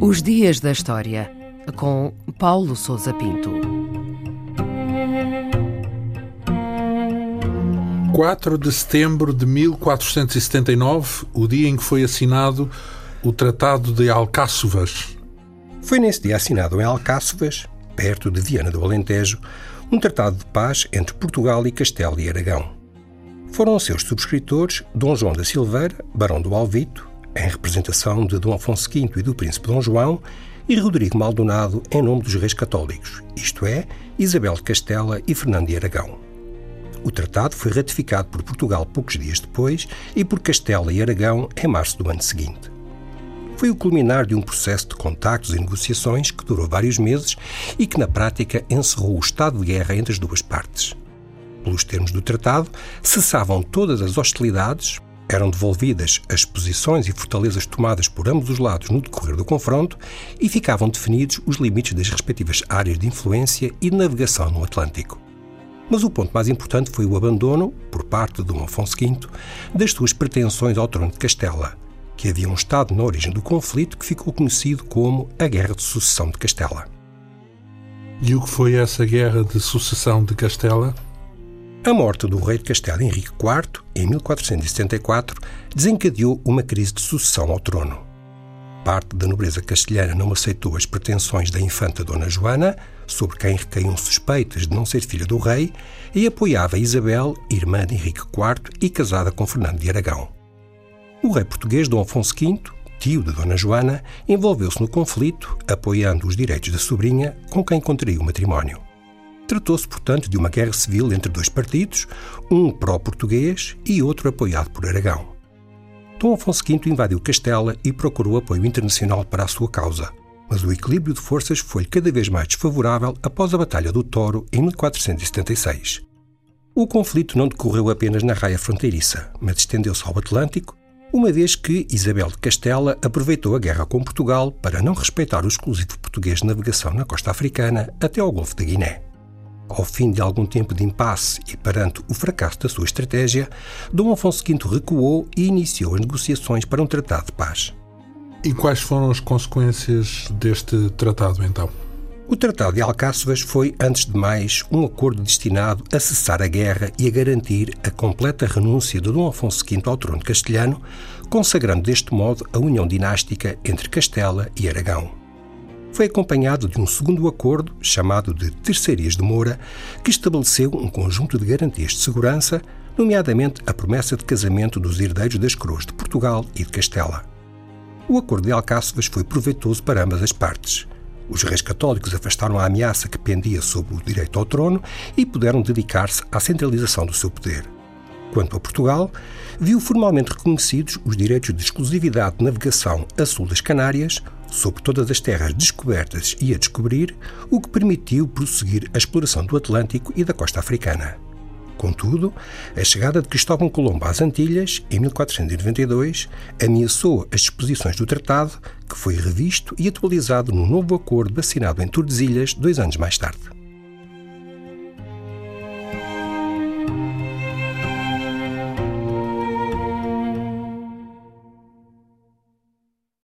Os Dias da História, com Paulo Souza Pinto. 4 de setembro de 1479, o dia em que foi assinado o Tratado de Alcáçovas. Foi nesse dia assinado em Alcáçovas, perto de Viana do Alentejo, um tratado de paz entre Portugal e Castelo e Aragão. Foram seus subscritores Dom João da Silveira, Barão do Alvito, em representação de Dom Afonso V e do Príncipe Dom João, e Rodrigo Maldonado em nome dos reis católicos, isto é, Isabel de Castela e Fernando de Aragão. O tratado foi ratificado por Portugal poucos dias depois e por Castela e Aragão em março do ano seguinte. Foi o culminar de um processo de contactos e negociações que durou vários meses e que, na prática, encerrou o estado de guerra entre as duas partes. Pelos termos do tratado, cessavam todas as hostilidades, eram devolvidas as posições e fortalezas tomadas por ambos os lados no decorrer do confronto e ficavam definidos os limites das respectivas áreas de influência e de navegação no Atlântico. Mas o ponto mais importante foi o abandono, por parte de Dom Afonso V, das suas pretensões ao trono de Castela, que havia um estado na origem do conflito que ficou conhecido como a Guerra de Sucessão de Castela. E o que foi essa Guerra de Sucessão de Castela? A morte do rei de Castela Henrique IV, em 1474, desencadeou uma crise de sucessão ao trono. Parte da nobreza castelhana não aceitou as pretensões da infanta Dona Joana, sobre quem recaíam suspeitas de não ser filha do rei, e apoiava Isabel, irmã de Henrique IV e casada com Fernando de Aragão. O rei português Dom Afonso V, tio de Dona Joana, envolveu-se no conflito, apoiando os direitos da sobrinha, com quem contraiu o matrimónio. Tratou-se, portanto, de uma guerra civil entre dois partidos, um pró-português e outro apoiado por Aragão. Dom Afonso V invadiu Castela e procurou apoio internacional para a sua causa, mas o equilíbrio de forças foi cada vez mais desfavorável após a Batalha do Toro em 1476. O conflito não decorreu apenas na raia fronteiriça, mas estendeu-se ao Atlântico, uma vez que Isabel de Castela aproveitou a guerra com Portugal para não respeitar o exclusivo português de navegação na costa africana até ao Golfo da Guiné. Ao fim de algum tempo de impasse e perante o fracasso da sua estratégia, Dom Afonso V recuou e iniciou as negociações para um tratado de paz. E quais foram as consequências deste tratado, então? O Tratado de Alcáçovas foi, antes de mais, um acordo destinado a cessar a guerra e a garantir a completa renúncia de Dom Afonso V ao trono castelhano, consagrando deste modo a união dinástica entre Castela e Aragão foi acompanhado de um segundo acordo, chamado de Terceirias de Moura, que estabeleceu um conjunto de garantias de segurança, nomeadamente a promessa de casamento dos herdeiros das coroas de Portugal e de Castela. O acordo de Alcáçovas foi proveitoso para ambas as partes. Os reis católicos afastaram a ameaça que pendia sobre o direito ao trono e puderam dedicar-se à centralização do seu poder. Quanto a Portugal, viu formalmente reconhecidos os direitos de exclusividade de navegação a sul das Canárias, sobre todas as terras descobertas e a descobrir, o que permitiu prosseguir a exploração do Atlântico e da costa africana. Contudo, a chegada de Cristóvão Colombo às Antilhas, em 1492, ameaçou as disposições do tratado, que foi revisto e atualizado no novo acordo assinado em Tordesilhas dois anos mais tarde.